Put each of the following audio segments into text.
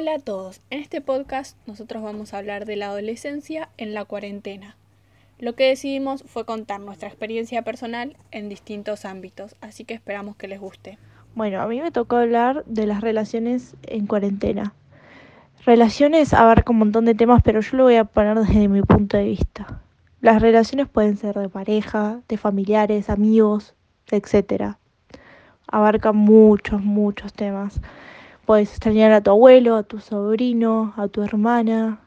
Hola a todos, en este podcast nosotros vamos a hablar de la adolescencia en la cuarentena. Lo que decidimos fue contar nuestra experiencia personal en distintos ámbitos, así que esperamos que les guste. Bueno, a mí me tocó hablar de las relaciones en cuarentena. Relaciones abarca un montón de temas, pero yo lo voy a poner desde mi punto de vista. Las relaciones pueden ser de pareja, de familiares, amigos, etc. Abarca muchos, muchos temas. Puedes extrañar a tu abuelo, a tu sobrino, a tu hermana,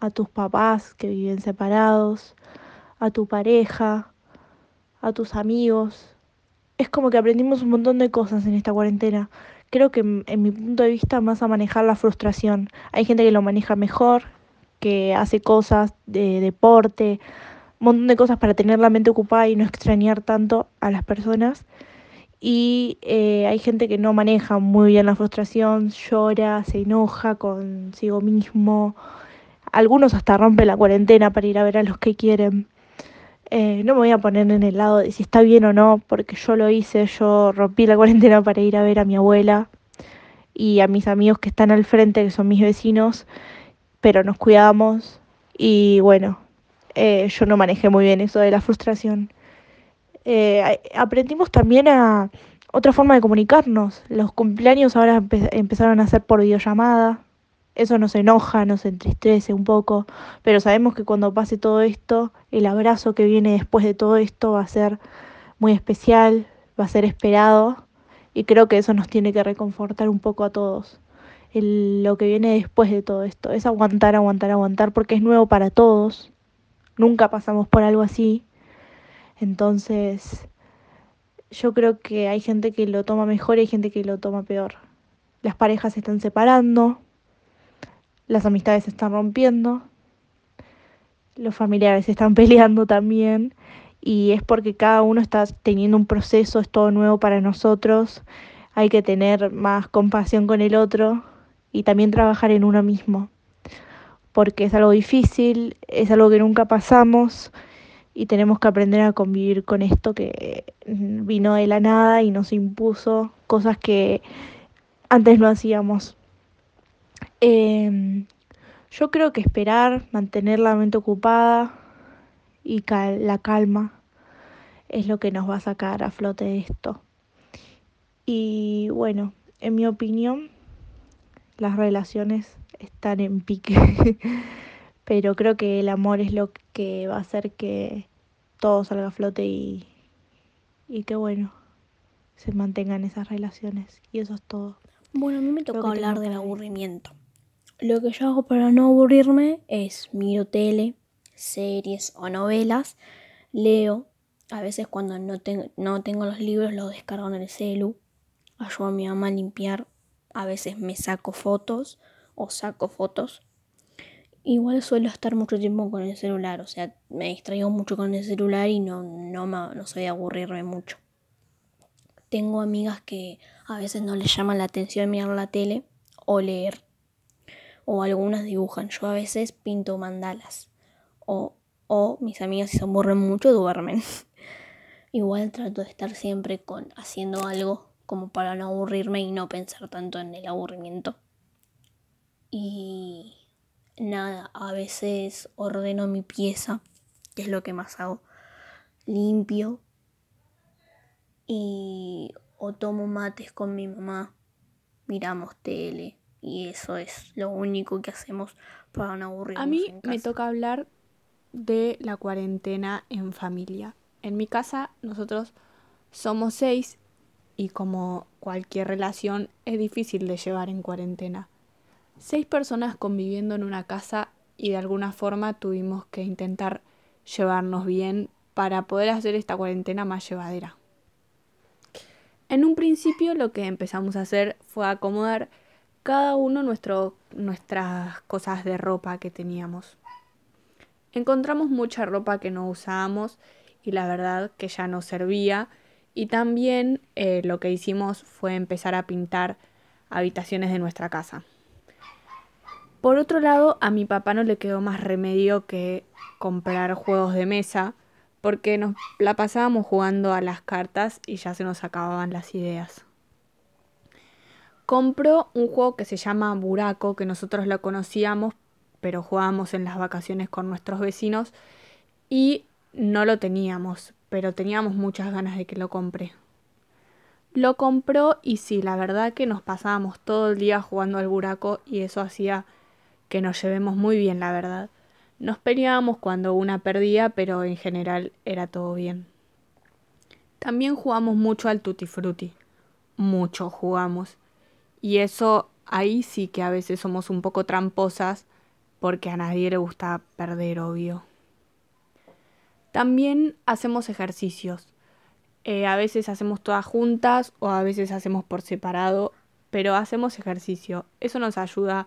a tus papás que viven separados, a tu pareja, a tus amigos. Es como que aprendimos un montón de cosas en esta cuarentena. Creo que en mi punto de vista más a manejar la frustración. Hay gente que lo maneja mejor, que hace cosas de deporte, un montón de cosas para tener la mente ocupada y no extrañar tanto a las personas y eh, hay gente que no maneja muy bien la frustración, llora, se enoja consigo mismo. Algunos hasta rompen la cuarentena para ir a ver a los que quieren. Eh, no me voy a poner en el lado de si está bien o no, porque yo lo hice, yo rompí la cuarentena para ir a ver a mi abuela y a mis amigos que están al frente, que son mis vecinos, pero nos cuidamos y bueno, eh, yo no manejé muy bien eso de la frustración. Eh, aprendimos también a otra forma de comunicarnos. Los cumpleaños ahora empezaron a ser por videollamada. Eso nos enoja, nos entristece un poco, pero sabemos que cuando pase todo esto, el abrazo que viene después de todo esto va a ser muy especial, va a ser esperado y creo que eso nos tiene que reconfortar un poco a todos. lo que viene después de todo esto es aguantar, aguantar, aguantar porque es nuevo para todos. Nunca pasamos por algo así entonces, yo creo que hay gente que lo toma mejor y hay gente que lo toma peor. Las parejas se están separando, las amistades se están rompiendo, los familiares se están peleando también y es porque cada uno está teniendo un proceso, es todo nuevo para nosotros, hay que tener más compasión con el otro y también trabajar en uno mismo, porque es algo difícil, es algo que nunca pasamos y tenemos que aprender a convivir con esto que vino de la nada y nos impuso cosas que antes no hacíamos. Em, yo creo que esperar, mantener la mente ocupada y la calma es lo que nos va a sacar a flote de esto. Y bueno, en mi opinión, las relaciones están en pique. pero creo que el amor es lo que va a hacer que todo salga a flote y, y que bueno, se mantengan esas relaciones. Y eso es todo. Bueno, a mí me toca hablar del aburrimiento. Lo que yo hago para no aburrirme es miro tele, series o novelas, leo. A veces cuando no, no tengo los libros los descargo en el celu. Ayudo a mi mamá a limpiar. A veces me saco fotos o saco fotos. Igual suelo estar mucho tiempo con el celular, o sea, me distraigo mucho con el celular y no, no, no soy de aburrirme mucho. Tengo amigas que a veces no les llama la atención mirar la tele o leer, o algunas dibujan. Yo a veces pinto mandalas, o, o mis amigas si se aburren mucho duermen. Igual trato de estar siempre con haciendo algo como para no aburrirme y no pensar tanto en el aburrimiento. Y nada, a veces ordeno mi pieza, que es lo que más hago. Limpio y o tomo mates con mi mamá, miramos tele y eso es lo único que hacemos para no aburrirnos. A mí me toca hablar de la cuarentena en familia. En mi casa nosotros somos seis y como cualquier relación es difícil de llevar en cuarentena seis personas conviviendo en una casa y de alguna forma tuvimos que intentar llevarnos bien para poder hacer esta cuarentena más llevadera. En un principio lo que empezamos a hacer fue acomodar cada uno nuestro, nuestras cosas de ropa que teníamos. Encontramos mucha ropa que no usábamos y la verdad que ya no servía y también eh, lo que hicimos fue empezar a pintar habitaciones de nuestra casa. Por otro lado, a mi papá no le quedó más remedio que comprar juegos de mesa, porque nos la pasábamos jugando a las cartas y ya se nos acababan las ideas. compro un juego que se llama Buraco, que nosotros lo conocíamos, pero jugábamos en las vacaciones con nuestros vecinos y no lo teníamos, pero teníamos muchas ganas de que lo compre. Lo compró y sí, la verdad que nos pasábamos todo el día jugando al buraco y eso hacía que nos llevemos muy bien, la verdad. Nos peleábamos cuando una perdía, pero en general era todo bien. También jugamos mucho al tutti frutti. Mucho jugamos. Y eso ahí sí que a veces somos un poco tramposas porque a nadie le gusta perder, obvio. También hacemos ejercicios. Eh, a veces hacemos todas juntas o a veces hacemos por separado, pero hacemos ejercicio. Eso nos ayuda a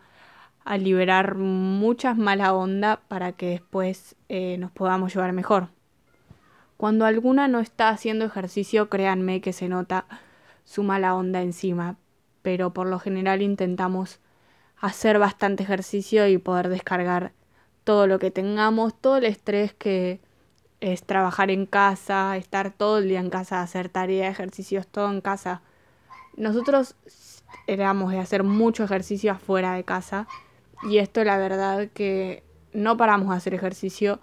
liberar muchas mala onda para que después eh, nos podamos llevar mejor. Cuando alguna no está haciendo ejercicio, créanme que se nota su mala onda encima, pero por lo general intentamos hacer bastante ejercicio y poder descargar todo lo que tengamos, todo el estrés que, es trabajar en casa, estar todo el día en casa, hacer tareas, ejercicios, todo en casa. Nosotros éramos de hacer mucho ejercicio afuera de casa y esto la verdad que no paramos de hacer ejercicio,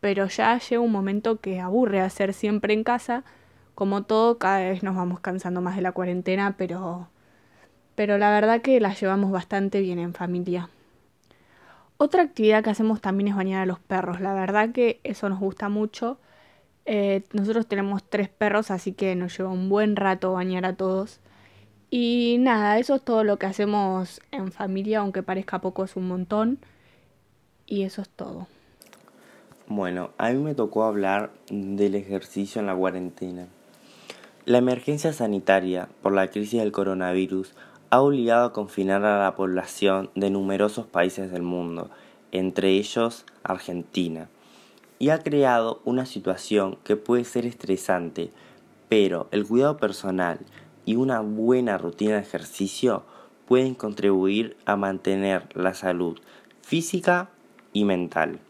pero ya llega un momento que aburre hacer siempre en casa. Como todo, cada vez nos vamos cansando más de la cuarentena, pero, pero la verdad que la llevamos bastante bien en familia. Otra actividad que hacemos también es bañar a los perros. La verdad que eso nos gusta mucho. Eh, nosotros tenemos tres perros, así que nos lleva un buen rato bañar a todos. Y nada, eso es todo lo que hacemos en familia, aunque parezca poco, es un montón. Y eso es todo. Bueno, a mí me tocó hablar del ejercicio en la cuarentena. La emergencia sanitaria por la crisis del coronavirus ha obligado a confinar a la población de numerosos países del mundo, entre ellos Argentina, y ha creado una situación que puede ser estresante, pero el cuidado personal y una buena rutina de ejercicio pueden contribuir a mantener la salud física y mental.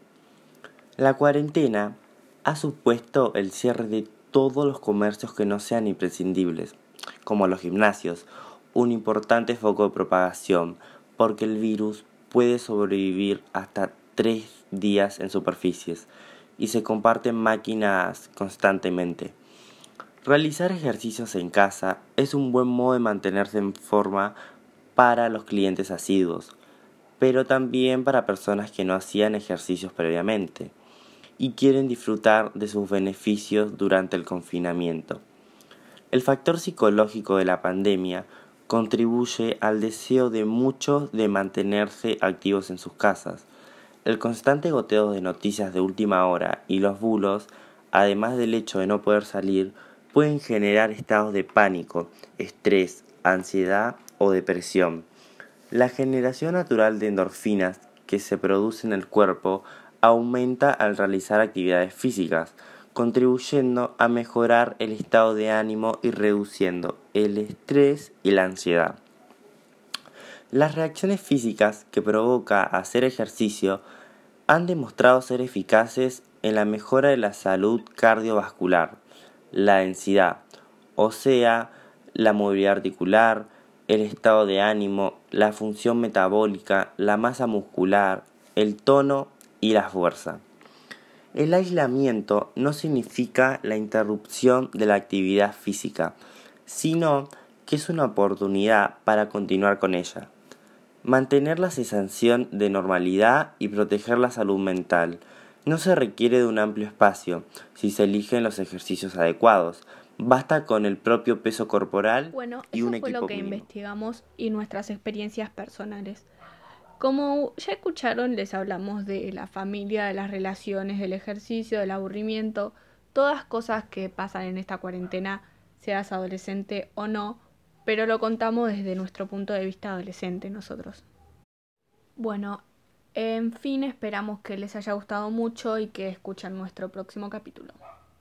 La cuarentena ha supuesto el cierre de todos los comercios que no sean imprescindibles, como los gimnasios un importante foco de propagación porque el virus puede sobrevivir hasta tres días en superficies y se comparten máquinas constantemente. Realizar ejercicios en casa es un buen modo de mantenerse en forma para los clientes asiduos, pero también para personas que no hacían ejercicios previamente y quieren disfrutar de sus beneficios durante el confinamiento. El factor psicológico de la pandemia contribuye al deseo de muchos de mantenerse activos en sus casas. El constante goteo de noticias de última hora y los bulos, además del hecho de no poder salir, pueden generar estados de pánico, estrés, ansiedad o depresión. La generación natural de endorfinas que se produce en el cuerpo aumenta al realizar actividades físicas, contribuyendo a mejorar el estado de ánimo y reduciendo el estrés y la ansiedad. Las reacciones físicas que provoca hacer ejercicio han demostrado ser eficaces en la mejora de la salud cardiovascular, la densidad, o sea, la movilidad articular, el estado de ánimo, la función metabólica, la masa muscular, el tono y la fuerza. El aislamiento no significa la interrupción de la actividad física, sino que es una oportunidad para continuar con ella. Mantener la sensación de normalidad y proteger la salud mental. No se requiere de un amplio espacio si se eligen los ejercicios adecuados. Basta con el propio peso corporal bueno, y un eso fue equipo lo que mínimo. investigamos y nuestras experiencias personales. Como ya escucharon, les hablamos de la familia, de las relaciones, del ejercicio, del aburrimiento, todas cosas que pasan en esta cuarentena, seas adolescente o no, pero lo contamos desde nuestro punto de vista adolescente nosotros. Bueno, en fin, esperamos que les haya gustado mucho y que escuchen nuestro próximo capítulo.